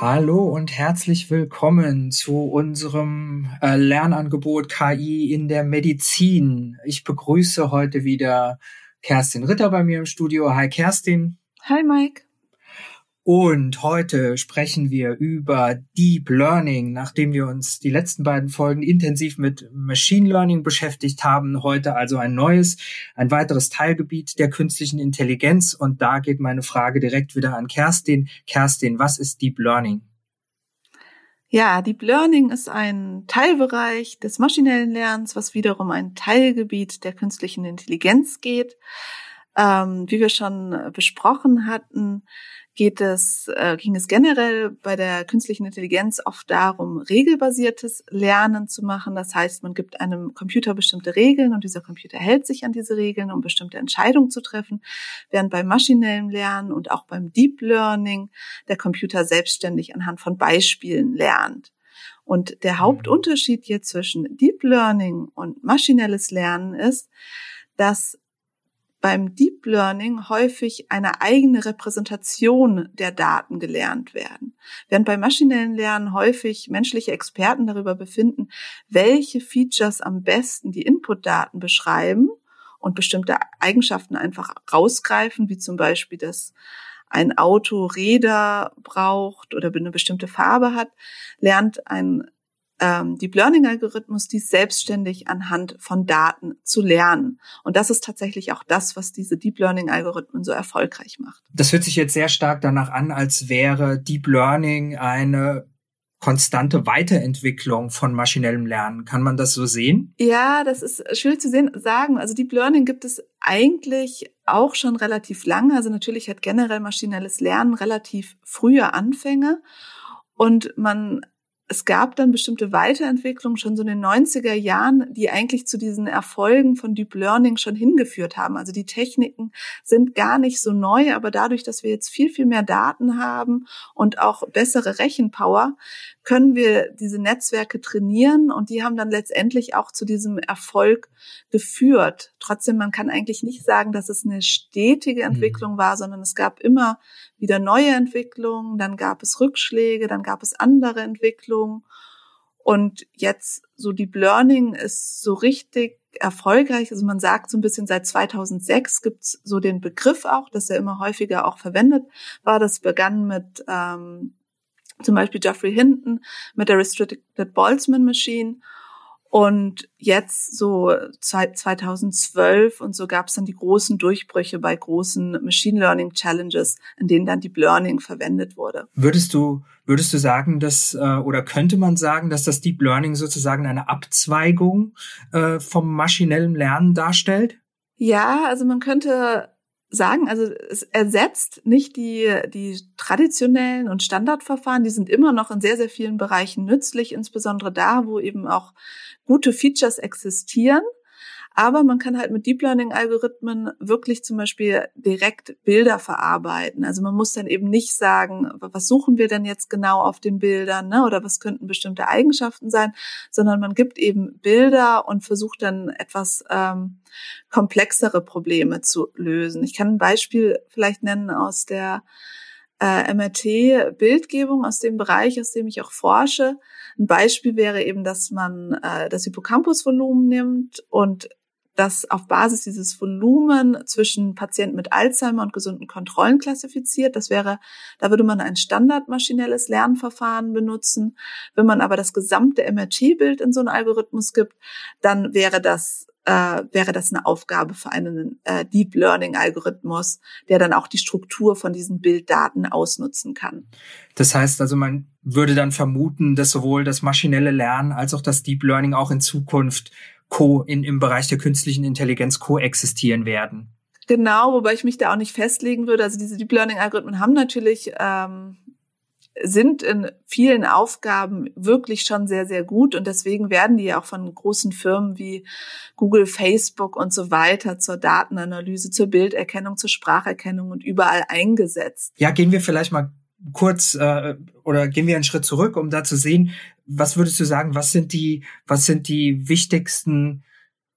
Hallo und herzlich willkommen zu unserem äh, Lernangebot KI in der Medizin. Ich begrüße heute wieder Kerstin Ritter bei mir im Studio. Hi Kerstin. Hi Mike. Und heute sprechen wir über Deep Learning, nachdem wir uns die letzten beiden Folgen intensiv mit Machine Learning beschäftigt haben. Heute also ein neues, ein weiteres Teilgebiet der künstlichen Intelligenz. Und da geht meine Frage direkt wieder an Kerstin. Kerstin, was ist Deep Learning? Ja, Deep Learning ist ein Teilbereich des maschinellen Lernens, was wiederum ein Teilgebiet der künstlichen Intelligenz geht. Ähm, wie wir schon besprochen hatten, geht es, äh, ging es generell bei der künstlichen Intelligenz oft darum, regelbasiertes Lernen zu machen. Das heißt, man gibt einem Computer bestimmte Regeln und dieser Computer hält sich an diese Regeln, um bestimmte Entscheidungen zu treffen, während beim maschinellen Lernen und auch beim Deep Learning der Computer selbstständig anhand von Beispielen lernt. Und der mhm. Hauptunterschied hier zwischen Deep Learning und maschinelles Lernen ist, dass beim Deep Learning häufig eine eigene Repräsentation der Daten gelernt werden. Während beim maschinellen Lernen häufig menschliche Experten darüber befinden, welche Features am besten die Inputdaten beschreiben und bestimmte Eigenschaften einfach rausgreifen, wie zum Beispiel, dass ein Auto Räder braucht oder eine bestimmte Farbe hat, lernt ein ähm, Deep Learning Algorithmus, dies selbstständig anhand von Daten zu lernen. Und das ist tatsächlich auch das, was diese Deep Learning Algorithmen so erfolgreich macht. Das hört sich jetzt sehr stark danach an, als wäre Deep Learning eine konstante Weiterentwicklung von maschinellem Lernen. Kann man das so sehen? Ja, das ist schwierig zu sehen, sagen. Also Deep Learning gibt es eigentlich auch schon relativ lange. Also natürlich hat generell maschinelles Lernen relativ frühe Anfänge. Und man es gab dann bestimmte Weiterentwicklungen schon so in den 90er Jahren, die eigentlich zu diesen Erfolgen von Deep Learning schon hingeführt haben. Also die Techniken sind gar nicht so neu, aber dadurch, dass wir jetzt viel, viel mehr Daten haben und auch bessere Rechenpower, können wir diese Netzwerke trainieren und die haben dann letztendlich auch zu diesem Erfolg geführt. Trotzdem, man kann eigentlich nicht sagen, dass es eine stetige mhm. Entwicklung war, sondern es gab immer wieder neue Entwicklungen, dann gab es Rückschläge, dann gab es andere Entwicklungen und jetzt so Deep Learning ist so richtig erfolgreich. Also man sagt so ein bisschen seit 2006 gibt's so den Begriff auch, dass er immer häufiger auch verwendet war. Das begann mit ähm, zum Beispiel Geoffrey Hinton mit der Restricted Boltzmann Machine. Und jetzt so 2012 und so gab es dann die großen Durchbrüche bei großen Machine Learning Challenges, in denen dann Deep Learning verwendet wurde. Würdest du würdest du sagen, dass äh, oder könnte man sagen, dass das Deep Learning sozusagen eine Abzweigung äh, vom maschinellen Lernen darstellt? Ja, also man könnte sagen, also es ersetzt nicht die, die traditionellen und Standardverfahren, die sind immer noch in sehr, sehr vielen Bereichen nützlich, insbesondere da, wo eben auch gute Features existieren. Aber man kann halt mit Deep Learning Algorithmen wirklich zum Beispiel direkt Bilder verarbeiten. Also man muss dann eben nicht sagen, was suchen wir denn jetzt genau auf den Bildern, ne? oder was könnten bestimmte Eigenschaften sein, sondern man gibt eben Bilder und versucht dann etwas ähm, komplexere Probleme zu lösen. Ich kann ein Beispiel vielleicht nennen aus der äh, MRT-Bildgebung aus dem Bereich, aus dem ich auch forsche. Ein Beispiel wäre eben, dass man äh, das Hippocampusvolumen nimmt und das auf Basis dieses Volumen zwischen Patienten mit Alzheimer und gesunden Kontrollen klassifiziert. Das wäre, da würde man ein standardmaschinelles Lernverfahren benutzen. Wenn man aber das gesamte MRT-Bild in so einen Algorithmus gibt, dann wäre das äh, wäre das eine Aufgabe für einen äh, Deep Learning Algorithmus, der dann auch die Struktur von diesen Bilddaten ausnutzen kann. Das heißt also, man würde dann vermuten, dass sowohl das maschinelle Lernen als auch das Deep Learning auch in Zukunft co in, im Bereich der künstlichen Intelligenz koexistieren werden. Genau, wobei ich mich da auch nicht festlegen würde. Also diese Deep Learning Algorithmen haben natürlich ähm, sind in vielen Aufgaben wirklich schon sehr, sehr gut und deswegen werden die ja auch von großen Firmen wie Google, Facebook und so weiter zur Datenanalyse, zur Bilderkennung, zur Spracherkennung und überall eingesetzt. Ja, gehen wir vielleicht mal kurz äh, oder gehen wir einen Schritt zurück, um da zu sehen, was würdest du sagen, was sind die, was sind die wichtigsten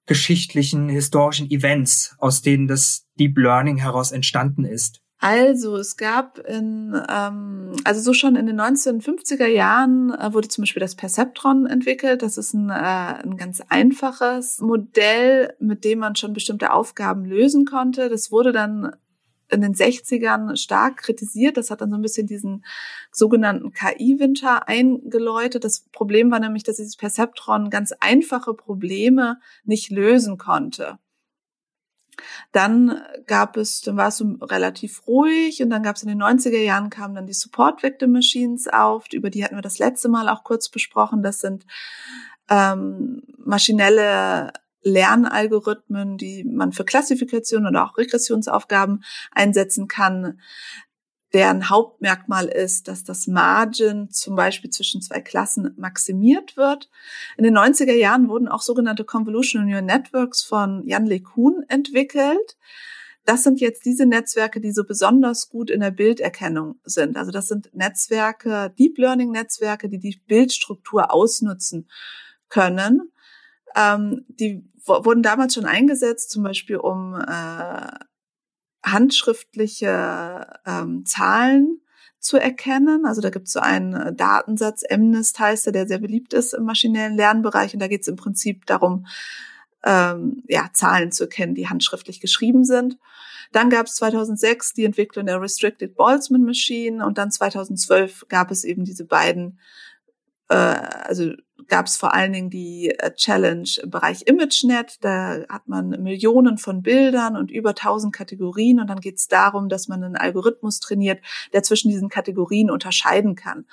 geschichtlichen, historischen Events, aus denen das Deep Learning heraus entstanden ist? Also es gab in, ähm, also so schon in den 1950er Jahren äh, wurde zum Beispiel das Perceptron entwickelt. Das ist ein, äh, ein ganz einfaches Modell, mit dem man schon bestimmte Aufgaben lösen konnte. Das wurde dann in den 60ern stark kritisiert. Das hat dann so ein bisschen diesen sogenannten KI-Winter eingeläutet. Das Problem war nämlich, dass dieses Perceptron ganz einfache Probleme nicht lösen konnte. Dann gab es, dann war es so relativ ruhig und dann gab es in den 90er Jahren kamen dann die Support Victim Machines auf, über die hatten wir das letzte Mal auch kurz besprochen. Das sind ähm, maschinelle Lernalgorithmen, die man für Klassifikation oder auch Regressionsaufgaben einsetzen kann deren Hauptmerkmal ist, dass das Margin zum Beispiel zwischen zwei Klassen maximiert wird. In den 90er Jahren wurden auch sogenannte Convolutional Neural Networks von Jan LeCun entwickelt. Das sind jetzt diese Netzwerke, die so besonders gut in der Bilderkennung sind. Also das sind Netzwerke, Deep Learning Netzwerke, die die Bildstruktur ausnutzen können. Ähm, die wurden damals schon eingesetzt, zum Beispiel um äh, handschriftliche ähm, Zahlen zu erkennen. Also da gibt es so einen äh, Datensatz, MNIST heißt er, der sehr beliebt ist im maschinellen Lernbereich. Und da geht es im Prinzip darum, ähm, ja, Zahlen zu erkennen, die handschriftlich geschrieben sind. Dann gab es 2006 die Entwicklung der Restricted Boltzmann Machine und dann 2012 gab es eben diese beiden äh, also gab es vor allen Dingen die äh, Challenge im Bereich ImageNet. Da hat man Millionen von Bildern und über tausend Kategorien und dann geht es darum, dass man einen Algorithmus trainiert, der zwischen diesen Kategorien unterscheiden kann.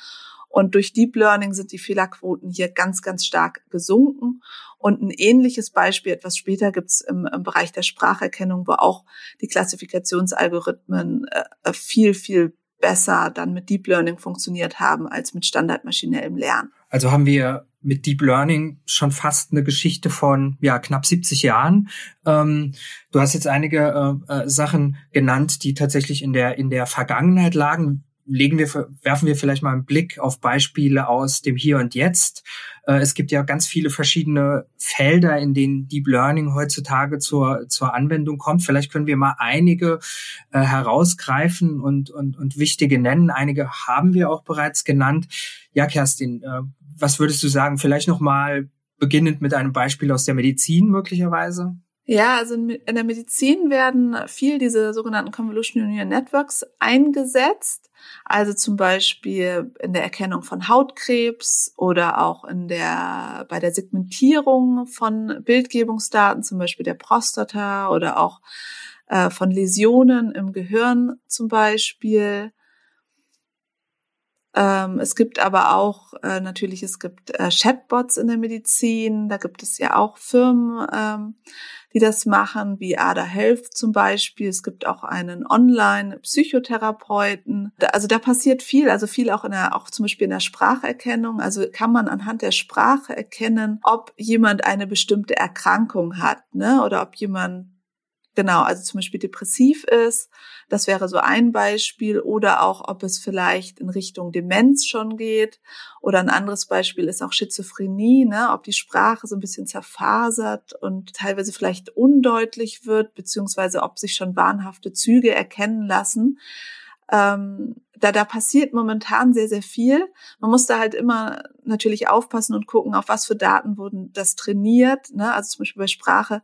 Und durch Deep Learning sind die Fehlerquoten hier ganz, ganz stark gesunken. Und ein ähnliches Beispiel etwas später gibt es im, im, Bereich der Spracherkennung, wo auch die Klassifikationsalgorithmen äh, viel, viel besser dann mit Deep Learning funktioniert haben als mit standardmaschinellem Lernen. Also haben wir mit Deep Learning schon fast eine Geschichte von ja knapp 70 Jahren. Ähm, du hast jetzt einige äh, äh, Sachen genannt, die tatsächlich in der in der Vergangenheit lagen legen wir, werfen wir vielleicht mal einen Blick auf Beispiele aus dem Hier und Jetzt. Äh, es gibt ja ganz viele verschiedene Felder, in denen Deep Learning heutzutage zur, zur Anwendung kommt. Vielleicht können wir mal einige äh, herausgreifen und, und, und wichtige nennen. Einige haben wir auch bereits genannt. Ja, Kerstin, äh, was würdest du sagen? Vielleicht noch mal beginnend mit einem Beispiel aus der Medizin möglicherweise? Ja, also in der Medizin werden viel diese sogenannten Convolutional Neural Networks eingesetzt. Also zum Beispiel in der Erkennung von Hautkrebs oder auch in der, bei der Segmentierung von Bildgebungsdaten, zum Beispiel der Prostata oder auch äh, von Läsionen im Gehirn zum Beispiel. Ähm, es gibt aber auch äh, natürlich, es gibt äh, Chatbots in der Medizin, da gibt es ja auch Firmen, ähm, die das machen, wie Ada Health zum Beispiel. Es gibt auch einen Online-Psychotherapeuten. Also da passiert viel, also viel auch in der, auch zum Beispiel in der Spracherkennung. Also kann man anhand der Sprache erkennen, ob jemand eine bestimmte Erkrankung hat, ne, oder ob jemand Genau, also zum Beispiel depressiv ist, das wäre so ein Beispiel, oder auch, ob es vielleicht in Richtung Demenz schon geht. Oder ein anderes Beispiel ist auch Schizophrenie, ne? ob die Sprache so ein bisschen zerfasert und teilweise vielleicht undeutlich wird, beziehungsweise ob sich schon wahnhafte Züge erkennen lassen. Ähm, da, da passiert momentan sehr, sehr viel. Man muss da halt immer natürlich aufpassen und gucken, auf was für Daten wurden das trainiert. Ne? Also zum Beispiel bei Sprache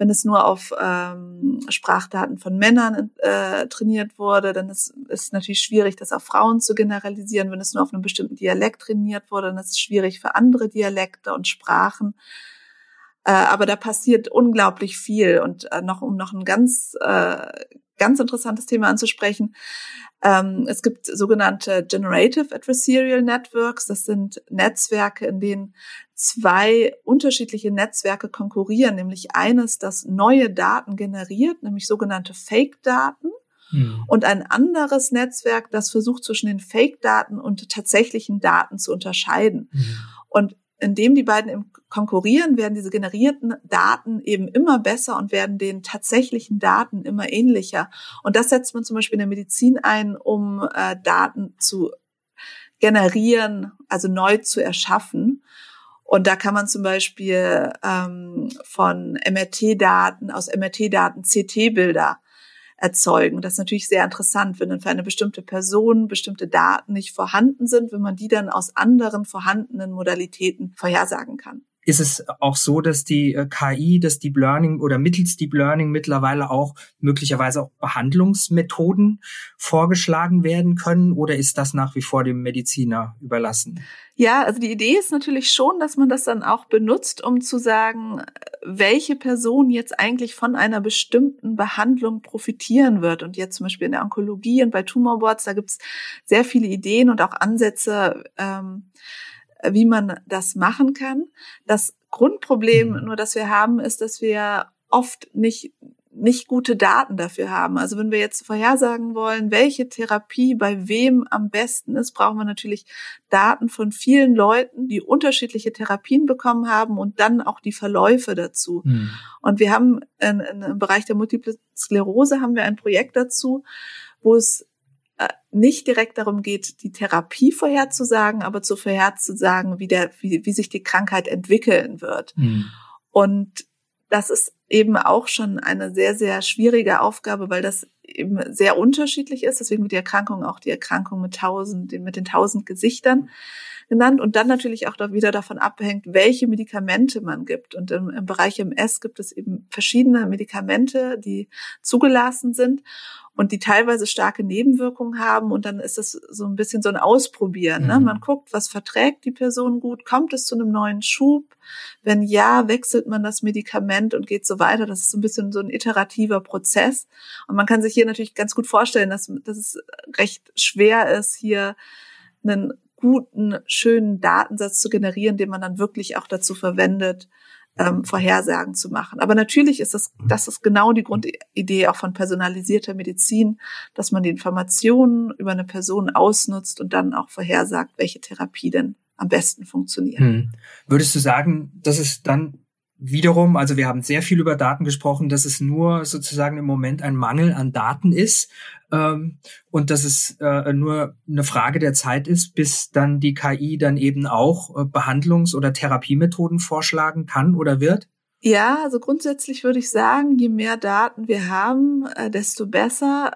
wenn es nur auf ähm, Sprachdaten von Männern äh, trainiert wurde, dann ist es natürlich schwierig, das auf Frauen zu generalisieren. Wenn es nur auf einem bestimmten Dialekt trainiert wurde, dann ist es schwierig für andere Dialekte und Sprachen. Äh, aber da passiert unglaublich viel. Und äh, noch um noch ein ganz äh, ganz interessantes Thema anzusprechen. Ähm, es gibt sogenannte Generative Adversarial Networks. Das sind Netzwerke, in denen zwei unterschiedliche Netzwerke konkurrieren, nämlich eines, das neue Daten generiert, nämlich sogenannte Fake-Daten. Hm. Und ein anderes Netzwerk, das versucht zwischen den Fake-Daten und tatsächlichen Daten zu unterscheiden. Mhm. Und indem die beiden konkurrieren, werden diese generierten Daten eben immer besser und werden den tatsächlichen Daten immer ähnlicher. Und das setzt man zum Beispiel in der Medizin ein, um äh, Daten zu generieren, also neu zu erschaffen. Und da kann man zum Beispiel ähm, von MRT-Daten, aus MRT-Daten CT-Bilder erzeugen. Das ist natürlich sehr interessant, wenn dann für eine bestimmte Person bestimmte Daten nicht vorhanden sind, wenn man die dann aus anderen vorhandenen Modalitäten vorhersagen kann ist es auch so, dass die äh, KI, das Deep Learning oder mittels Deep Learning mittlerweile auch möglicherweise auch Behandlungsmethoden vorgeschlagen werden können oder ist das nach wie vor dem Mediziner überlassen? Ja, also die Idee ist natürlich schon, dass man das dann auch benutzt, um zu sagen, welche Person jetzt eigentlich von einer bestimmten Behandlung profitieren wird. Und jetzt zum Beispiel in der Onkologie und bei Tumorboards, da gibt es sehr viele Ideen und auch Ansätze, ähm, wie man das machen kann. Das Grundproblem mhm. nur, das wir haben, ist, dass wir oft nicht nicht gute Daten dafür haben. Also wenn wir jetzt vorhersagen wollen, welche Therapie bei wem am besten ist, brauchen wir natürlich Daten von vielen Leuten, die unterschiedliche Therapien bekommen haben und dann auch die Verläufe dazu. Mhm. Und wir haben in, in, im Bereich der Multiple Sklerose haben wir ein Projekt dazu, wo es äh, nicht direkt darum geht, die Therapie vorherzusagen, aber zu vorherzusagen, wie, der, wie, wie sich die Krankheit entwickeln wird. Mhm. Und das ist eben auch schon eine sehr, sehr schwierige Aufgabe, weil das eben sehr unterschiedlich ist. Deswegen wird die Erkrankung auch die Erkrankung mit tausend, mit den tausend Gesichtern genannt und dann natürlich auch wieder davon abhängt, welche Medikamente man gibt. Und im, im Bereich MS gibt es eben verschiedene Medikamente, die zugelassen sind und die teilweise starke Nebenwirkungen haben. Und dann ist es so ein bisschen so ein Ausprobieren. Ne? Mhm. Man guckt, was verträgt die Person gut, kommt es zu einem neuen Schub? Wenn ja, wechselt man das Medikament und geht so weiter. Das ist so ein bisschen so ein iterativer Prozess. Und man kann sich hier natürlich ganz gut vorstellen, dass, dass es recht schwer ist, hier einen guten, schönen Datensatz zu generieren, den man dann wirklich auch dazu verwendet, ähm, Vorhersagen zu machen. Aber natürlich ist das, das ist genau die Grundidee auch von personalisierter Medizin, dass man die Informationen über eine Person ausnutzt und dann auch vorhersagt, welche Therapie denn am besten funktioniert. Hm. Würdest du sagen, dass es dann wiederum, also wir haben sehr viel über Daten gesprochen, dass es nur sozusagen im Moment ein Mangel an Daten ist ähm, und dass es äh, nur eine Frage der Zeit ist, bis dann die KI dann eben auch äh, Behandlungs- oder Therapiemethoden vorschlagen kann oder wird? Ja, also grundsätzlich würde ich sagen, je mehr Daten wir haben, äh, desto besser.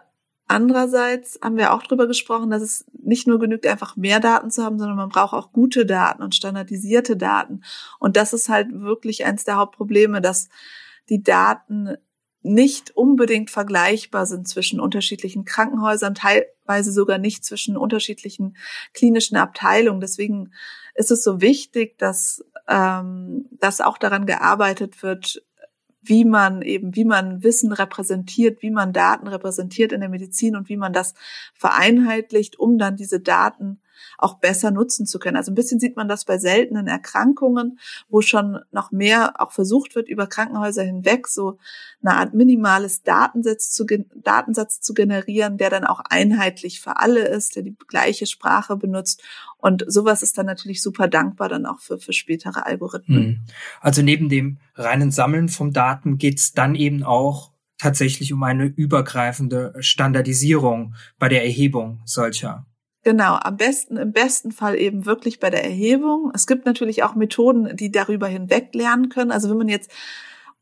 Andererseits haben wir auch darüber gesprochen, dass es nicht nur genügt, einfach mehr Daten zu haben, sondern man braucht auch gute Daten und standardisierte Daten. Und das ist halt wirklich eines der Hauptprobleme, dass die Daten nicht unbedingt vergleichbar sind zwischen unterschiedlichen Krankenhäusern, teilweise sogar nicht zwischen unterschiedlichen klinischen Abteilungen. Deswegen ist es so wichtig, dass, ähm, dass auch daran gearbeitet wird, wie man eben, wie man Wissen repräsentiert, wie man Daten repräsentiert in der Medizin und wie man das vereinheitlicht, um dann diese Daten auch besser nutzen zu können. Also ein bisschen sieht man das bei seltenen Erkrankungen, wo schon noch mehr auch versucht wird, über Krankenhäuser hinweg so eine Art minimales Datensatz zu, Datensatz zu generieren, der dann auch einheitlich für alle ist, der die gleiche Sprache benutzt. Und sowas ist dann natürlich super dankbar dann auch für, für spätere Algorithmen. Hm. Also neben dem reinen Sammeln von Daten geht's dann eben auch tatsächlich um eine übergreifende Standardisierung bei der Erhebung solcher Genau, am besten, im besten Fall eben wirklich bei der Erhebung. Es gibt natürlich auch Methoden, die darüber hinweg lernen können. Also wenn man jetzt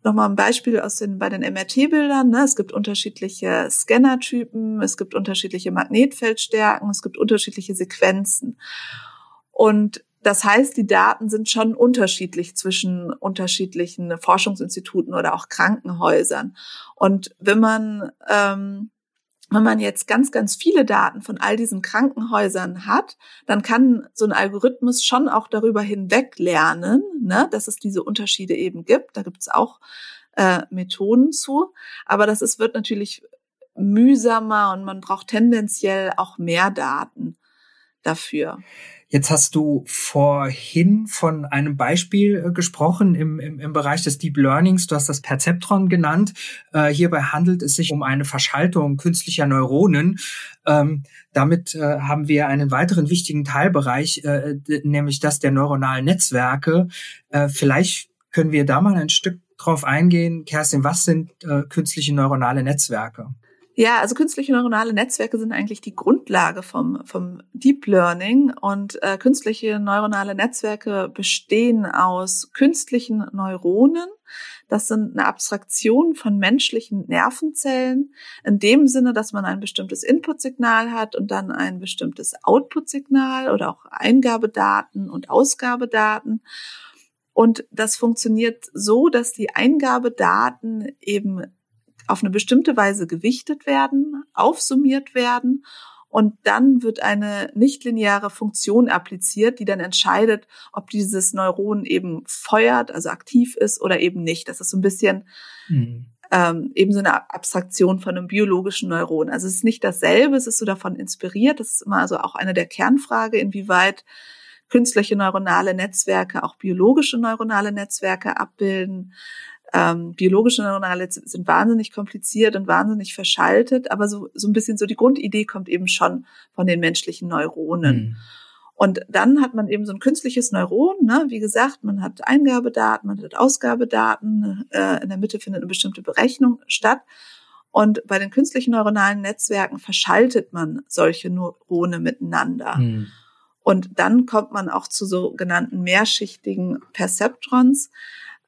nochmal ein Beispiel aus den, bei den MRT-Bildern, ne, es gibt unterschiedliche Scannertypen, es gibt unterschiedliche Magnetfeldstärken, es gibt unterschiedliche Sequenzen. Und das heißt, die Daten sind schon unterschiedlich zwischen unterschiedlichen Forschungsinstituten oder auch Krankenhäusern. Und wenn man ähm, wenn man jetzt ganz, ganz viele Daten von all diesen Krankenhäusern hat, dann kann so ein Algorithmus schon auch darüber hinweg lernen, ne, dass es diese Unterschiede eben gibt. Da gibt es auch äh, Methoden zu. Aber das ist, wird natürlich mühsamer und man braucht tendenziell auch mehr Daten dafür. Jetzt hast du vorhin von einem Beispiel äh, gesprochen im, im, im Bereich des Deep Learnings. Du hast das Perzeptron genannt. Äh, hierbei handelt es sich um eine Verschaltung künstlicher Neuronen. Ähm, damit äh, haben wir einen weiteren wichtigen Teilbereich, äh, nämlich das der neuronalen Netzwerke. Äh, vielleicht können wir da mal ein Stück drauf eingehen. Kerstin, was sind äh, künstliche neuronale Netzwerke? Ja, also künstliche neuronale Netzwerke sind eigentlich die Grundlage vom, vom Deep Learning und äh, künstliche neuronale Netzwerke bestehen aus künstlichen Neuronen. Das sind eine Abstraktion von menschlichen Nervenzellen in dem Sinne, dass man ein bestimmtes Inputsignal hat und dann ein bestimmtes Outputsignal oder auch Eingabedaten und Ausgabedaten. Und das funktioniert so, dass die Eingabedaten eben auf eine bestimmte Weise gewichtet werden, aufsummiert werden und dann wird eine nichtlineare Funktion appliziert, die dann entscheidet, ob dieses Neuron eben feuert, also aktiv ist oder eben nicht. Das ist so ein bisschen mhm. ähm, eben so eine Abstraktion von einem biologischen Neuron. Also es ist nicht dasselbe, es ist so davon inspiriert. Das ist immer also auch eine der Kernfrage, inwieweit künstliche neuronale Netzwerke auch biologische neuronale Netzwerke abbilden. Ähm, biologische neuronale sind wahnsinnig kompliziert und wahnsinnig verschaltet, aber so, so ein bisschen so die Grundidee kommt eben schon von den menschlichen Neuronen. Mhm. Und dann hat man eben so ein künstliches Neuron, ne? wie gesagt, man hat Eingabedaten, man hat Ausgabedaten, äh, in der Mitte findet eine bestimmte Berechnung statt. Und bei den künstlichen neuronalen Netzwerken verschaltet man solche Neurone miteinander. Mhm. Und dann kommt man auch zu sogenannten mehrschichtigen Perceptrons.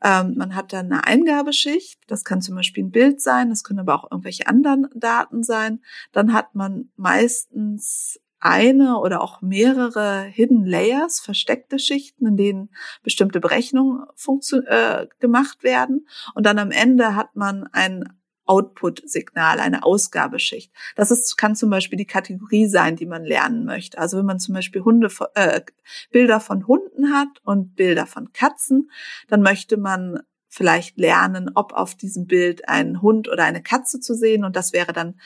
Ähm, man hat dann eine Eingabeschicht, das kann zum Beispiel ein Bild sein, das können aber auch irgendwelche anderen Daten sein. Dann hat man meistens eine oder auch mehrere Hidden Layers, versteckte Schichten, in denen bestimmte Berechnungen äh, gemacht werden. Und dann am Ende hat man ein Output-Signal, eine Ausgabeschicht. Das ist, kann zum Beispiel die Kategorie sein, die man lernen möchte. Also wenn man zum Beispiel Hunde, äh, Bilder von Hunden hat und Bilder von Katzen, dann möchte man vielleicht lernen, ob auf diesem Bild ein Hund oder eine Katze zu sehen. Und das wäre dann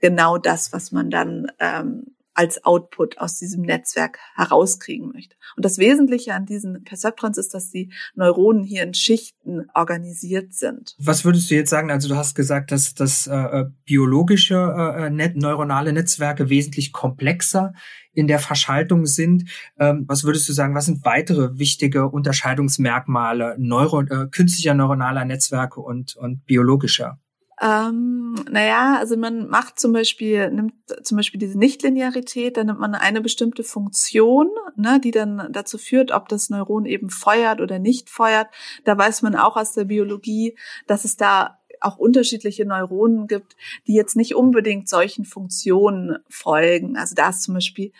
genau das, was man dann ähm, als Output aus diesem Netzwerk herauskriegen möchte. Und das Wesentliche an diesen Perceptrons ist, dass die Neuronen hier in Schichten organisiert sind. Was würdest du jetzt sagen? Also du hast gesagt, dass, dass äh, äh biologische äh, äh, net neuronale Netzwerke wesentlich komplexer in der Verschaltung sind. Ähm, was würdest du sagen, was sind weitere wichtige Unterscheidungsmerkmale Neuro äh, künstlicher neuronaler Netzwerke und, und biologischer? Ähm, naja, also man macht zum Beispiel, nimmt zum Beispiel diese Nichtlinearität, dann nimmt man eine bestimmte Funktion, ne, die dann dazu führt, ob das Neuron eben feuert oder nicht feuert. Da weiß man auch aus der Biologie, dass es da auch unterschiedliche Neuronen gibt, die jetzt nicht unbedingt solchen Funktionen folgen. Also da ist zum Beispiel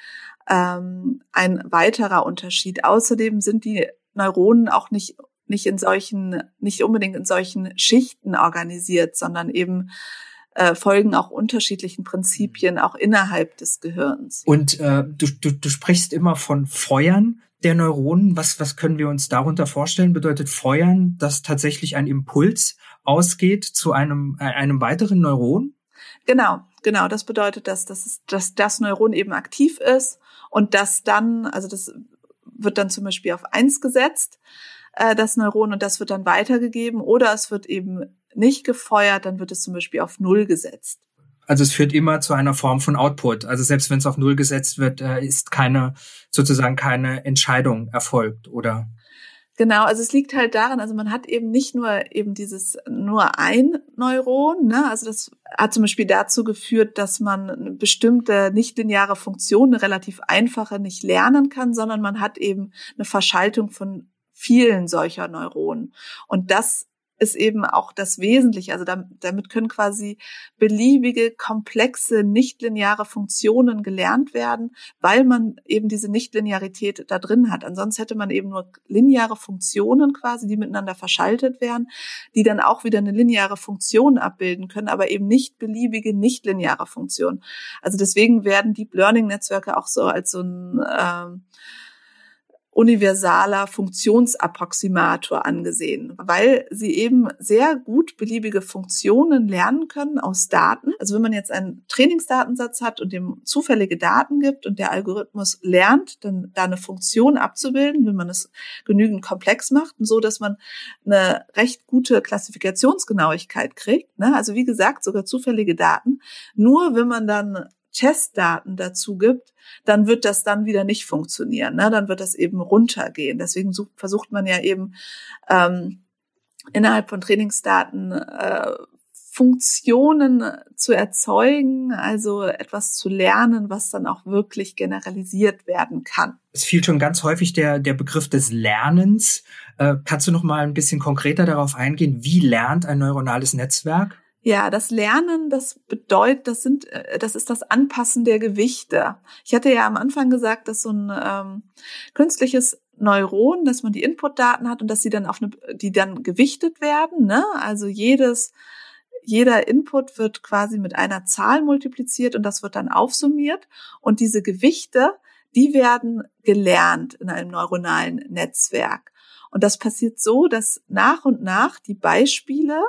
ähm, ein weiterer Unterschied. Außerdem sind die Neuronen auch nicht nicht in solchen, nicht unbedingt in solchen Schichten organisiert, sondern eben äh, folgen auch unterschiedlichen Prinzipien auch innerhalb des Gehirns. Und äh, du, du, du sprichst immer von Feuern der Neuronen. Was, was können wir uns darunter vorstellen? Bedeutet Feuern, dass tatsächlich ein Impuls ausgeht zu einem, äh, einem weiteren Neuron? Genau, genau. Das bedeutet, dass, dass, dass das Neuron eben aktiv ist und dass dann, also das wird dann zum Beispiel auf eins gesetzt äh, das Neuron und das wird dann weitergegeben oder es wird eben nicht gefeuert, dann wird es zum Beispiel auf Null gesetzt. Also es führt immer zu einer Form von Output. Also selbst wenn es auf Null gesetzt wird, äh, ist keine, sozusagen keine Entscheidung erfolgt, oder? Genau, also es liegt halt daran, also man hat eben nicht nur eben dieses nur ein Neuron, ne? also das hat zum Beispiel dazu geführt, dass man eine bestimmte nichtlineare Funktion, eine relativ einfache, nicht lernen kann, sondern man hat eben eine Verschaltung von vielen solcher Neuronen. Und das ist eben auch das Wesentliche. Also damit können quasi beliebige, komplexe, nichtlineare Funktionen gelernt werden, weil man eben diese Nichtlinearität da drin hat. Ansonsten hätte man eben nur lineare Funktionen quasi, die miteinander verschaltet wären, die dann auch wieder eine lineare Funktion abbilden können, aber eben nicht beliebige, nichtlineare Funktionen. Also deswegen werden Deep Learning Netzwerke auch so als so ein ähm, universaler Funktionsapproximator angesehen, weil sie eben sehr gut beliebige Funktionen lernen können aus Daten. Also wenn man jetzt einen Trainingsdatensatz hat und dem zufällige Daten gibt und der Algorithmus lernt, dann da eine Funktion abzubilden, wenn man es genügend komplex macht, und so dass man eine recht gute Klassifikationsgenauigkeit kriegt. Ne? Also wie gesagt, sogar zufällige Daten. Nur wenn man dann Testdaten dazu gibt, dann wird das dann wieder nicht funktionieren. Ne? Dann wird das eben runtergehen. Deswegen sucht, versucht man ja eben ähm, innerhalb von Trainingsdaten äh, Funktionen zu erzeugen, also etwas zu lernen, was dann auch wirklich generalisiert werden kann. Es fiel schon ganz häufig der, der Begriff des Lernens. Äh, kannst du noch mal ein bisschen konkreter darauf eingehen? Wie lernt ein neuronales Netzwerk? Ja, das Lernen, das bedeutet, das sind, äh, das ist das Anpassen der Gewichte. Ich hatte ja am Anfang gesagt, dass so ein ähm, künstliches Neuron, dass man die Inputdaten hat und dass sie dann auf eine, die dann gewichtet werden. Ne? Also jedes jeder Input wird quasi mit einer Zahl multipliziert und das wird dann aufsummiert. Und diese Gewichte, die werden gelernt in einem neuronalen Netzwerk. Und das passiert so, dass nach und nach die Beispiele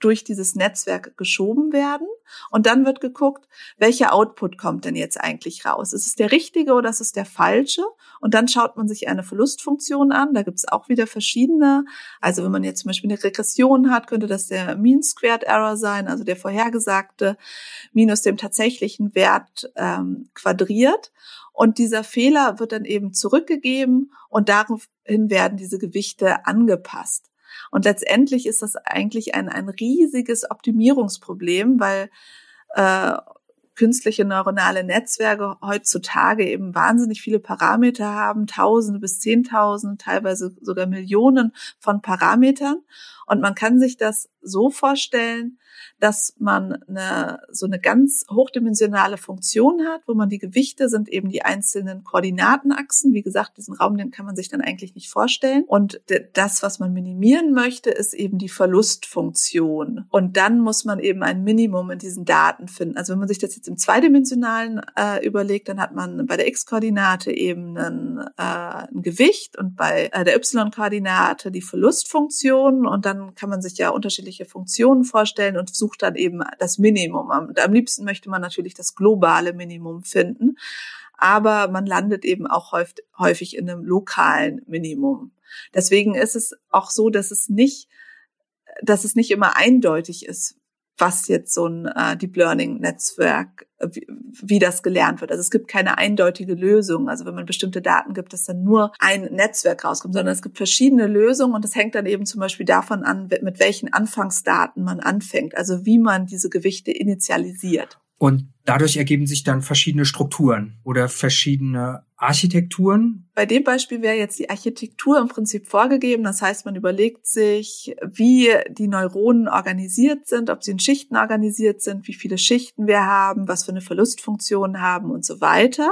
durch dieses Netzwerk geschoben werden. Und dann wird geguckt, welcher Output kommt denn jetzt eigentlich raus? Ist es der richtige oder ist es der falsche? Und dann schaut man sich eine Verlustfunktion an. Da gibt es auch wieder verschiedene. Also wenn man jetzt zum Beispiel eine Regression hat, könnte das der Mean Squared Error sein, also der vorhergesagte minus dem tatsächlichen Wert ähm, quadriert. Und dieser Fehler wird dann eben zurückgegeben und daraufhin werden diese Gewichte angepasst. Und letztendlich ist das eigentlich ein, ein riesiges Optimierungsproblem, weil äh, künstliche neuronale Netzwerke heutzutage eben wahnsinnig viele Parameter haben, Tausende bis Zehntausende, teilweise sogar Millionen von Parametern. Und man kann sich das so vorstellen, dass man eine, so eine ganz hochdimensionale Funktion hat, wo man die Gewichte sind eben die einzelnen Koordinatenachsen. Wie gesagt, diesen Raum, den kann man sich dann eigentlich nicht vorstellen. Und das, was man minimieren möchte, ist eben die Verlustfunktion. Und dann muss man eben ein Minimum in diesen Daten finden. Also wenn man sich das jetzt im zweidimensionalen äh, überlegt, dann hat man bei der x-Koordinate eben einen, äh, ein Gewicht und bei äh, der y-Koordinate die Verlustfunktion und dann kann man sich ja unterschiedliche Funktionen vorstellen und sucht dann eben das Minimum. Und am liebsten möchte man natürlich das globale Minimum finden, aber man landet eben auch häufig in einem lokalen Minimum. Deswegen ist es auch so, dass es nicht, dass es nicht immer eindeutig ist, was jetzt so ein äh, Deep Learning Netzwerk, äh, wie, wie das gelernt wird. Also es gibt keine eindeutige Lösung. Also wenn man bestimmte Daten gibt, dass dann nur ein Netzwerk rauskommt, sondern es gibt verschiedene Lösungen und es hängt dann eben zum Beispiel davon an, mit welchen Anfangsdaten man anfängt. Also wie man diese Gewichte initialisiert. Und dadurch ergeben sich dann verschiedene Strukturen oder verschiedene Architekturen. Bei dem Beispiel wäre jetzt die Architektur im Prinzip vorgegeben. Das heißt, man überlegt sich, wie die Neuronen organisiert sind, ob sie in Schichten organisiert sind, wie viele Schichten wir haben, was für eine Verlustfunktion haben und so weiter.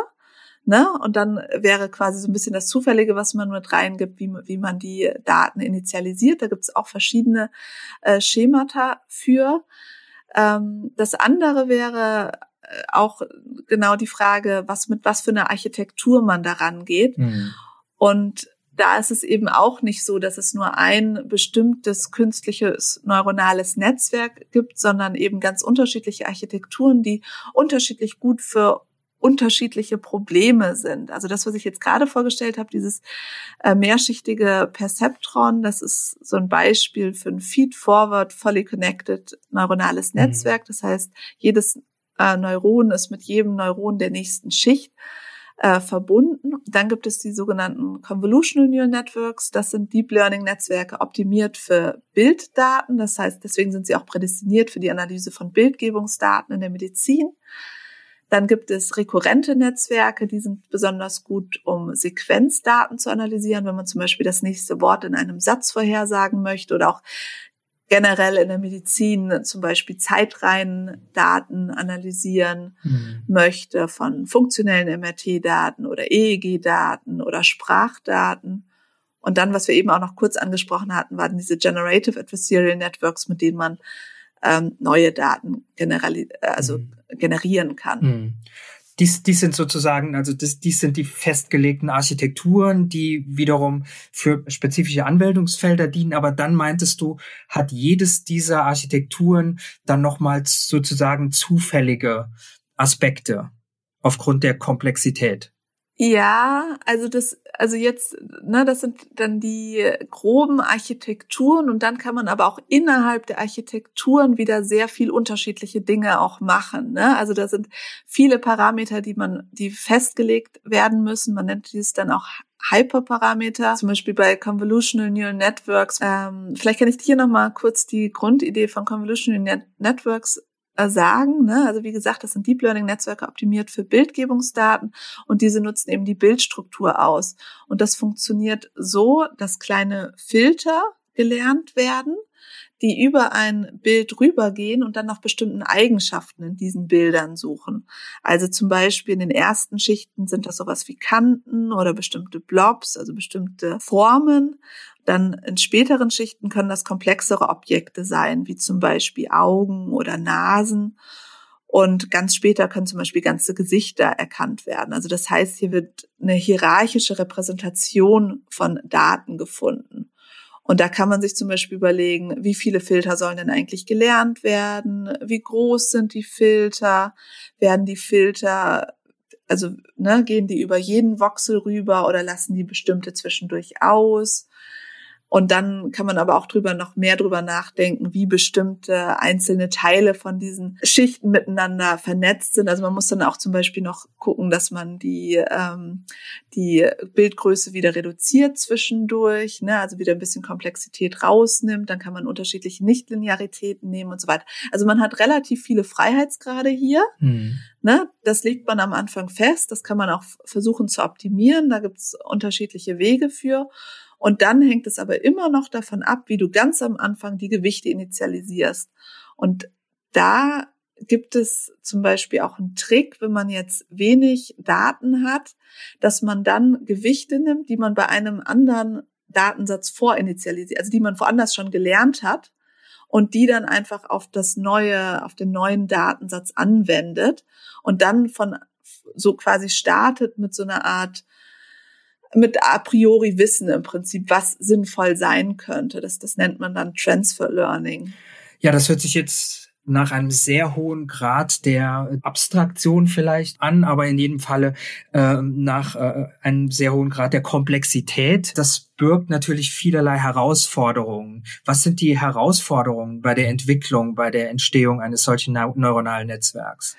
Ne? Und dann wäre quasi so ein bisschen das Zufällige, was man mit reingibt, wie, wie man die Daten initialisiert. Da gibt es auch verschiedene äh, Schemata für. Ähm, das andere wäre äh, auch genau die Frage, was mit was für einer Architektur man daran geht. Mhm. Und da ist es eben auch nicht so, dass es nur ein bestimmtes künstliches neuronales Netzwerk gibt, sondern eben ganz unterschiedliche Architekturen, die unterschiedlich gut für unterschiedliche Probleme sind. Also das, was ich jetzt gerade vorgestellt habe, dieses äh, mehrschichtige Perceptron, das ist so ein Beispiel für ein Feed-Forward, fully connected neuronales mhm. Netzwerk. Das heißt, jedes äh, Neuron ist mit jedem Neuron der nächsten Schicht äh, verbunden. Dann gibt es die sogenannten Convolutional Neural Networks. Das sind Deep Learning Netzwerke optimiert für Bilddaten. Das heißt, deswegen sind sie auch prädestiniert für die Analyse von Bildgebungsdaten in der Medizin. Dann gibt es rekurrente Netzwerke, die sind besonders gut, um Sequenzdaten zu analysieren, wenn man zum Beispiel das nächste Wort in einem Satz vorhersagen möchte oder auch generell in der Medizin zum Beispiel Zeitreihendaten analysieren mhm. möchte von funktionellen MRT-Daten oder EEG-Daten oder Sprachdaten. Und dann, was wir eben auch noch kurz angesprochen hatten, waren diese Generative Adversarial Networks, mit denen man ähm, neue Daten generali also mhm. generieren kann. Mhm. Dies, dies sind sozusagen, also das, dies sind die festgelegten Architekturen, die wiederum für spezifische Anwendungsfelder dienen. Aber dann meintest du, hat jedes dieser Architekturen dann nochmals sozusagen zufällige Aspekte aufgrund der Komplexität. Ja, also das, also jetzt, ne, das sind dann die groben Architekturen und dann kann man aber auch innerhalb der Architekturen wieder sehr viel unterschiedliche Dinge auch machen. Ne? Also da sind viele Parameter, die man, die festgelegt werden müssen. Man nennt dies dann auch Hyperparameter, zum Beispiel bei Convolutional Neural Networks. Ähm, vielleicht kann ich hier nochmal kurz die Grundidee von Convolutional Networks äh, sagen. Ne? Also wie gesagt, das sind Deep Learning Netzwerke optimiert für Bildgebungsdaten und diese nutzen eben die Bildstruktur aus. Und das funktioniert so, dass kleine Filter gelernt werden, die über ein Bild rübergehen und dann nach bestimmten Eigenschaften in diesen Bildern suchen. Also zum Beispiel in den ersten Schichten sind das sowas wie Kanten oder bestimmte Blobs, also bestimmte Formen. Dann in späteren Schichten können das komplexere Objekte sein, wie zum Beispiel Augen oder Nasen. Und ganz später können zum Beispiel ganze Gesichter erkannt werden. Also das heißt, hier wird eine hierarchische Repräsentation von Daten gefunden. Und da kann man sich zum Beispiel überlegen, wie viele Filter sollen denn eigentlich gelernt werden? Wie groß sind die Filter? Werden die Filter, also ne, gehen die über jeden Voxel rüber oder lassen die bestimmte zwischendurch aus? Und dann kann man aber auch drüber noch mehr drüber nachdenken, wie bestimmte einzelne Teile von diesen Schichten miteinander vernetzt sind. Also man muss dann auch zum Beispiel noch gucken, dass man die, ähm, die Bildgröße wieder reduziert zwischendurch, ne? also wieder ein bisschen Komplexität rausnimmt. Dann kann man unterschiedliche Nichtlinearitäten nehmen und so weiter. Also man hat relativ viele Freiheitsgrade hier. Mhm. Ne? Das legt man am Anfang fest. Das kann man auch versuchen zu optimieren. Da gibt's unterschiedliche Wege für. Und dann hängt es aber immer noch davon ab, wie du ganz am Anfang die Gewichte initialisierst. Und da gibt es zum Beispiel auch einen Trick, wenn man jetzt wenig Daten hat, dass man dann Gewichte nimmt, die man bei einem anderen Datensatz vorinitialisiert, also die man woanders schon gelernt hat und die dann einfach auf das neue, auf den neuen Datensatz anwendet und dann von so quasi startet mit so einer Art mit a priori Wissen im Prinzip, was sinnvoll sein könnte. Das, das nennt man dann Transfer Learning. Ja, das hört sich jetzt nach einem sehr hohen Grad der Abstraktion vielleicht an, aber in jedem Falle äh, nach äh, einem sehr hohen Grad der Komplexität. Das birgt natürlich vielerlei Herausforderungen. Was sind die Herausforderungen bei der Entwicklung, bei der Entstehung eines solchen neuronalen Netzwerks?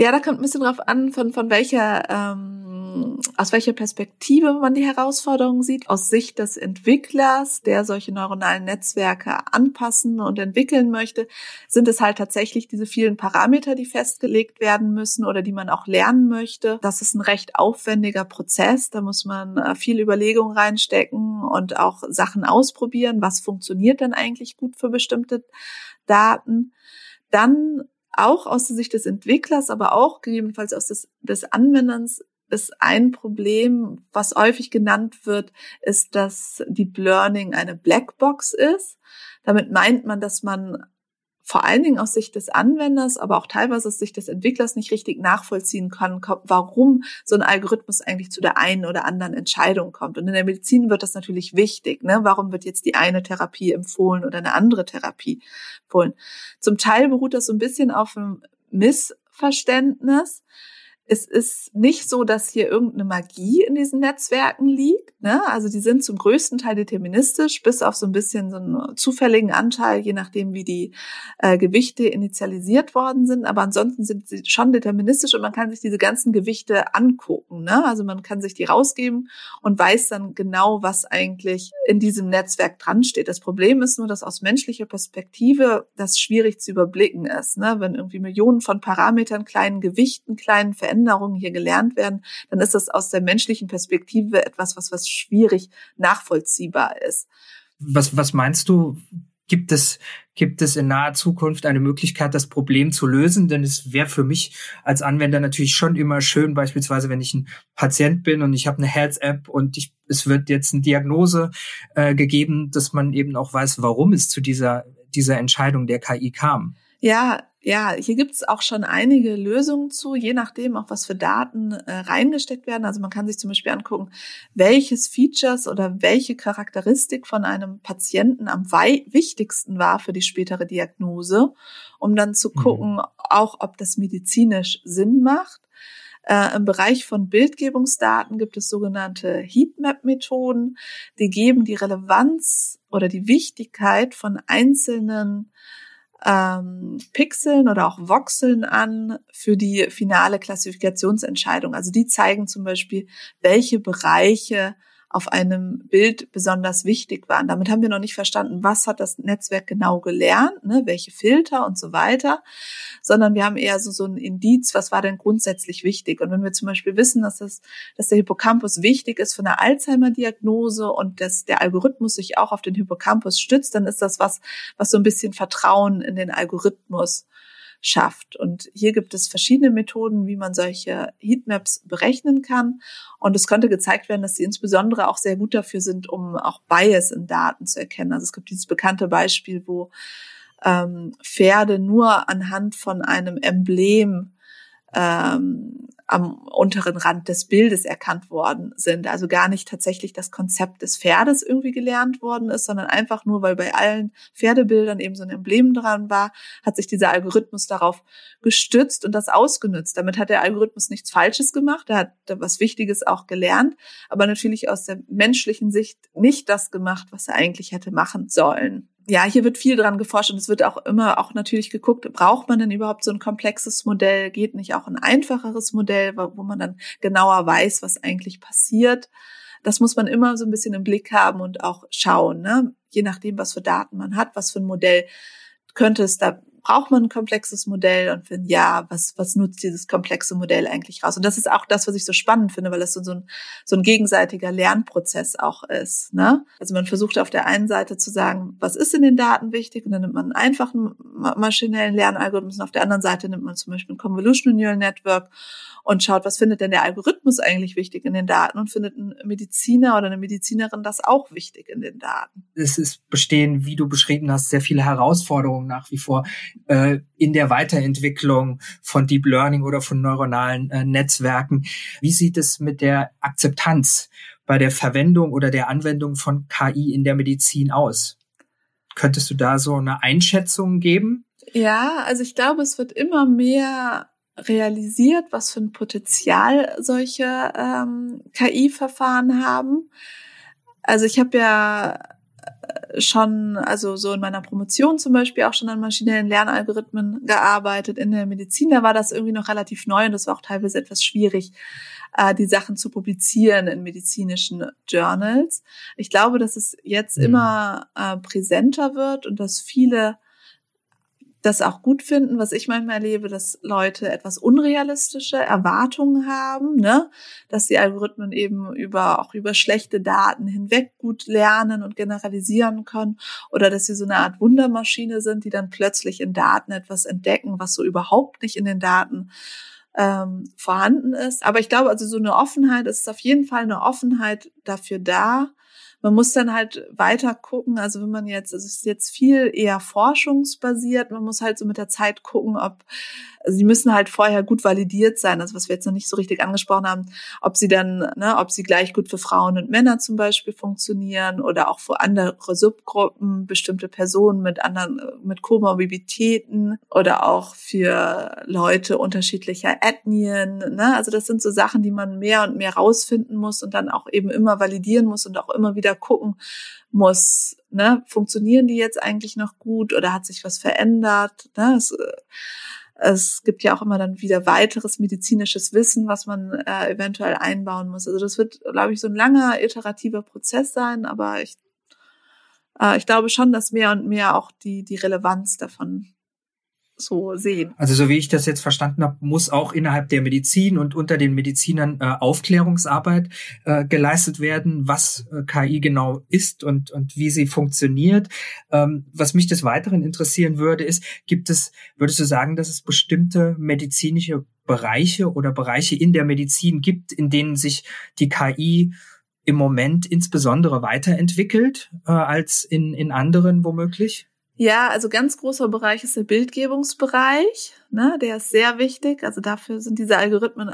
Ja, da kommt ein bisschen drauf an, von, von welcher, ähm, aus welcher Perspektive man die Herausforderungen sieht. Aus Sicht des Entwicklers, der solche neuronalen Netzwerke anpassen und entwickeln möchte, sind es halt tatsächlich diese vielen Parameter, die festgelegt werden müssen oder die man auch lernen möchte. Das ist ein recht aufwendiger Prozess. Da muss man äh, viel Überlegung reinstecken und auch Sachen ausprobieren. Was funktioniert denn eigentlich gut für bestimmte Daten? Dann auch aus der Sicht des Entwicklers, aber auch gegebenenfalls aus des, des Anwenders ist ein Problem, was häufig genannt wird, ist, dass Deep Learning eine Blackbox ist. Damit meint man, dass man vor allen Dingen aus Sicht des Anwenders, aber auch teilweise aus Sicht des Entwicklers nicht richtig nachvollziehen kann, warum so ein Algorithmus eigentlich zu der einen oder anderen Entscheidung kommt. Und in der Medizin wird das natürlich wichtig. Ne? Warum wird jetzt die eine Therapie empfohlen oder eine andere Therapie empfohlen? Zum Teil beruht das so ein bisschen auf einem Missverständnis es ist nicht so, dass hier irgendeine Magie in diesen Netzwerken liegt. Ne? Also die sind zum größten Teil deterministisch, bis auf so ein bisschen so einen zufälligen Anteil, je nachdem, wie die äh, Gewichte initialisiert worden sind. Aber ansonsten sind sie schon deterministisch und man kann sich diese ganzen Gewichte angucken. Ne? Also man kann sich die rausgeben und weiß dann genau, was eigentlich in diesem Netzwerk dran steht. Das Problem ist nur, dass aus menschlicher Perspektive das schwierig zu überblicken ist. Ne? Wenn irgendwie Millionen von Parametern, kleinen Gewichten, kleinen Veränderungen Veränderungen hier gelernt werden, dann ist das aus der menschlichen Perspektive etwas, was, was schwierig nachvollziehbar ist. Was, was meinst du? Gibt es, gibt es in naher Zukunft eine Möglichkeit, das Problem zu lösen? Denn es wäre für mich als Anwender natürlich schon immer schön, beispielsweise wenn ich ein Patient bin und ich habe eine Health-App und ich, es wird jetzt eine Diagnose äh, gegeben, dass man eben auch weiß, warum es zu dieser, dieser Entscheidung der KI kam. Ja, ja, hier gibt's auch schon einige Lösungen zu, je nachdem auch was für Daten äh, reingesteckt werden. Also man kann sich zum Beispiel angucken, welches Features oder welche Charakteristik von einem Patienten am wichtigsten war für die spätere Diagnose, um dann zu mhm. gucken, mhm. auch ob das medizinisch Sinn macht. Äh, Im Bereich von Bildgebungsdaten gibt es sogenannte Heatmap-Methoden, die geben die Relevanz oder die Wichtigkeit von einzelnen ähm, Pixeln oder auch Voxeln an für die finale Klassifikationsentscheidung. Also die zeigen zum Beispiel, welche Bereiche auf einem Bild besonders wichtig waren. Damit haben wir noch nicht verstanden, was hat das Netzwerk genau gelernt, ne, welche Filter und so weiter, sondern wir haben eher so, so ein Indiz, was war denn grundsätzlich wichtig. Und wenn wir zum Beispiel wissen, dass, das, dass der Hippocampus wichtig ist für eine Alzheimer-Diagnose und dass der Algorithmus sich auch auf den Hippocampus stützt, dann ist das was, was so ein bisschen Vertrauen in den Algorithmus schafft. Und hier gibt es verschiedene Methoden, wie man solche Heatmaps berechnen kann. Und es könnte gezeigt werden, dass sie insbesondere auch sehr gut dafür sind, um auch Bias in Daten zu erkennen. Also es gibt dieses bekannte Beispiel, wo ähm, Pferde nur anhand von einem Emblem ähm, am unteren Rand des Bildes erkannt worden sind. Also gar nicht tatsächlich das Konzept des Pferdes irgendwie gelernt worden ist, sondern einfach nur, weil bei allen Pferdebildern eben so ein Emblem dran war, hat sich dieser Algorithmus darauf gestützt und das ausgenutzt. Damit hat der Algorithmus nichts Falsches gemacht, er hat was Wichtiges auch gelernt, aber natürlich aus der menschlichen Sicht nicht das gemacht, was er eigentlich hätte machen sollen ja, hier wird viel dran geforscht und es wird auch immer auch natürlich geguckt, braucht man denn überhaupt so ein komplexes Modell? Geht nicht auch ein einfacheres Modell, wo man dann genauer weiß, was eigentlich passiert? Das muss man immer so ein bisschen im Blick haben und auch schauen, ne? je nachdem, was für Daten man hat, was für ein Modell könnte es da braucht man ein komplexes Modell und wenn ja, was, was nutzt dieses komplexe Modell eigentlich raus? Und das ist auch das, was ich so spannend finde, weil das so, ein, so ein gegenseitiger Lernprozess auch ist. Ne? Also man versucht auf der einen Seite zu sagen, was ist in den Daten wichtig? Und dann nimmt man einen einfachen maschinellen Lernalgorithmus und auf der anderen Seite nimmt man zum Beispiel ein Convolutional Neural Network und schaut, was findet denn der Algorithmus eigentlich wichtig in den Daten und findet ein Mediziner oder eine Medizinerin das auch wichtig in den Daten. Es ist bestehen, wie du beschrieben hast, sehr viele Herausforderungen nach wie vor äh, in der Weiterentwicklung von Deep Learning oder von neuronalen äh, Netzwerken. Wie sieht es mit der Akzeptanz bei der Verwendung oder der Anwendung von KI in der Medizin aus? Könntest du da so eine Einschätzung geben? Ja, also ich glaube, es wird immer mehr realisiert, was für ein Potenzial solche ähm, KI-Verfahren haben. Also ich habe ja schon, also so in meiner Promotion zum Beispiel auch schon an maschinellen Lernalgorithmen gearbeitet. In der Medizin, da war das irgendwie noch relativ neu und das war auch teilweise etwas schwierig, äh, die Sachen zu publizieren in medizinischen Journals. Ich glaube, dass es jetzt mhm. immer äh, präsenter wird und dass viele das auch gut finden, was ich manchmal erlebe, dass Leute etwas unrealistische Erwartungen haben, ne, dass die Algorithmen eben über auch über schlechte Daten hinweg gut lernen und generalisieren können oder dass sie so eine Art Wundermaschine sind, die dann plötzlich in Daten etwas entdecken, was so überhaupt nicht in den Daten ähm, vorhanden ist. Aber ich glaube, also so eine Offenheit ist auf jeden Fall eine Offenheit dafür da, man muss dann halt weiter gucken. Also wenn man jetzt, es ist jetzt viel eher forschungsbasiert, man muss halt so mit der Zeit gucken, ob also die müssen halt vorher gut validiert sein, also was wir jetzt noch nicht so richtig angesprochen haben, ob sie dann, ne, ob sie gleich gut für Frauen und Männer zum Beispiel funktionieren oder auch für andere Subgruppen, bestimmte Personen mit anderen, mit Komorbiditäten oder auch für Leute unterschiedlicher Ethnien. Ne? Also das sind so Sachen, die man mehr und mehr rausfinden muss und dann auch eben immer validieren muss und auch immer wieder gucken muss, ne, funktionieren die jetzt eigentlich noch gut oder hat sich was verändert? Ne? Es, es gibt ja auch immer dann wieder weiteres medizinisches Wissen, was man äh, eventuell einbauen muss. Also das wird, glaube ich, so ein langer iterativer Prozess sein, aber ich, äh, ich glaube schon, dass mehr und mehr auch die, die Relevanz davon so sehen. Also so wie ich das jetzt verstanden habe, muss auch innerhalb der Medizin und unter den Medizinern äh, Aufklärungsarbeit äh, geleistet werden, was äh, KI genau ist und, und wie sie funktioniert. Ähm, was mich des Weiteren interessieren würde, ist, gibt es, würdest du sagen, dass es bestimmte medizinische Bereiche oder Bereiche in der Medizin gibt, in denen sich die KI im Moment insbesondere weiterentwickelt äh, als in, in anderen womöglich? Ja, also ganz großer Bereich ist der Bildgebungsbereich. Ne, der ist sehr wichtig. Also dafür sind diese Algorithmen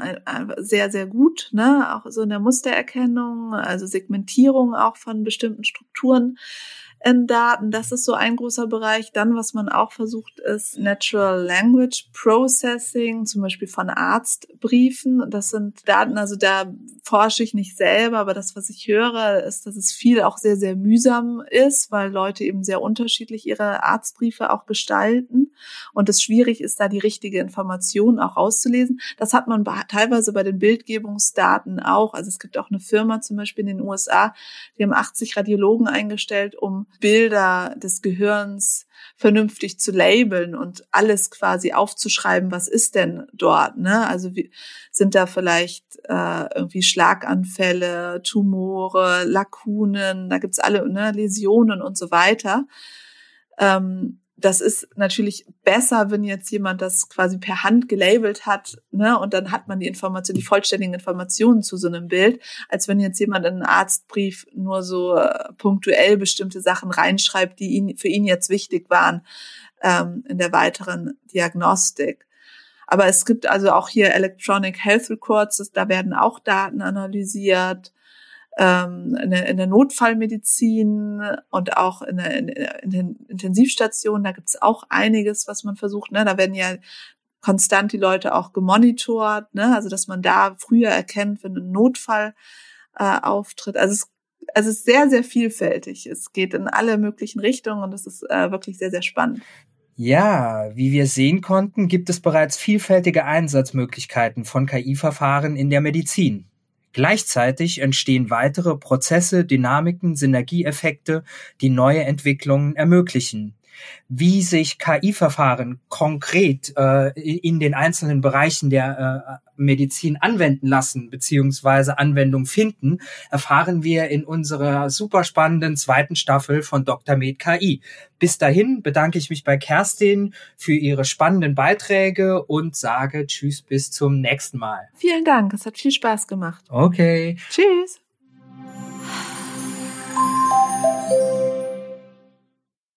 sehr, sehr gut. Ne, auch so in der Mustererkennung, also Segmentierung auch von bestimmten Strukturen in Daten. Das ist so ein großer Bereich. Dann, was man auch versucht, ist Natural Language Processing, zum Beispiel von Arztbriefen. Das sind Daten, also da forsche ich nicht selber, aber das, was ich höre, ist, dass es viel auch sehr, sehr mühsam ist, weil Leute eben sehr unterschiedlich ihre Arztbriefe auch gestalten und es schwierig ist, da die richtige Information auch rauszulesen. Das hat man teilweise bei den Bildgebungsdaten auch. Also es gibt auch eine Firma zum Beispiel in den USA, die haben 80 Radiologen eingestellt, um Bilder des Gehirns vernünftig zu labeln und alles quasi aufzuschreiben, was ist denn dort, ne? Also wie, sind da vielleicht äh, irgendwie Schlaganfälle, Tumore, Lakunen, da gibt's alle ne, Läsionen und so weiter. Ähm, das ist natürlich besser, wenn jetzt jemand das quasi per Hand gelabelt hat, ne, und dann hat man die Information, die vollständigen Informationen zu so einem Bild, als wenn jetzt jemand in einen Arztbrief nur so äh, punktuell bestimmte Sachen reinschreibt, die ihn, für ihn jetzt wichtig waren ähm, in der weiteren Diagnostik. Aber es gibt also auch hier Electronic Health Records, da werden auch Daten analysiert ähm, in, der, in der Notfallmedizin und auch in der, in, in den Intensivstationen, da gibt es auch einiges, was man versucht. Ne? Da werden ja konstant die Leute auch gemonitort, ne? also dass man da früher erkennt, wenn ein Notfall äh, auftritt. Also es, also es ist sehr, sehr vielfältig. Es geht in alle möglichen Richtungen und es ist äh, wirklich sehr, sehr spannend. Ja, wie wir sehen konnten, gibt es bereits vielfältige Einsatzmöglichkeiten von KI-Verfahren in der Medizin. Gleichzeitig entstehen weitere Prozesse, Dynamiken, Synergieeffekte, die neue Entwicklungen ermöglichen wie sich KI-Verfahren konkret äh, in den einzelnen Bereichen der äh, Medizin anwenden lassen beziehungsweise Anwendung finden, erfahren wir in unserer super spannenden zweiten Staffel von Dr. Med KI. Bis dahin bedanke ich mich bei Kerstin für ihre spannenden Beiträge und sage Tschüss bis zum nächsten Mal. Vielen Dank, es hat viel Spaß gemacht. Okay. Tschüss.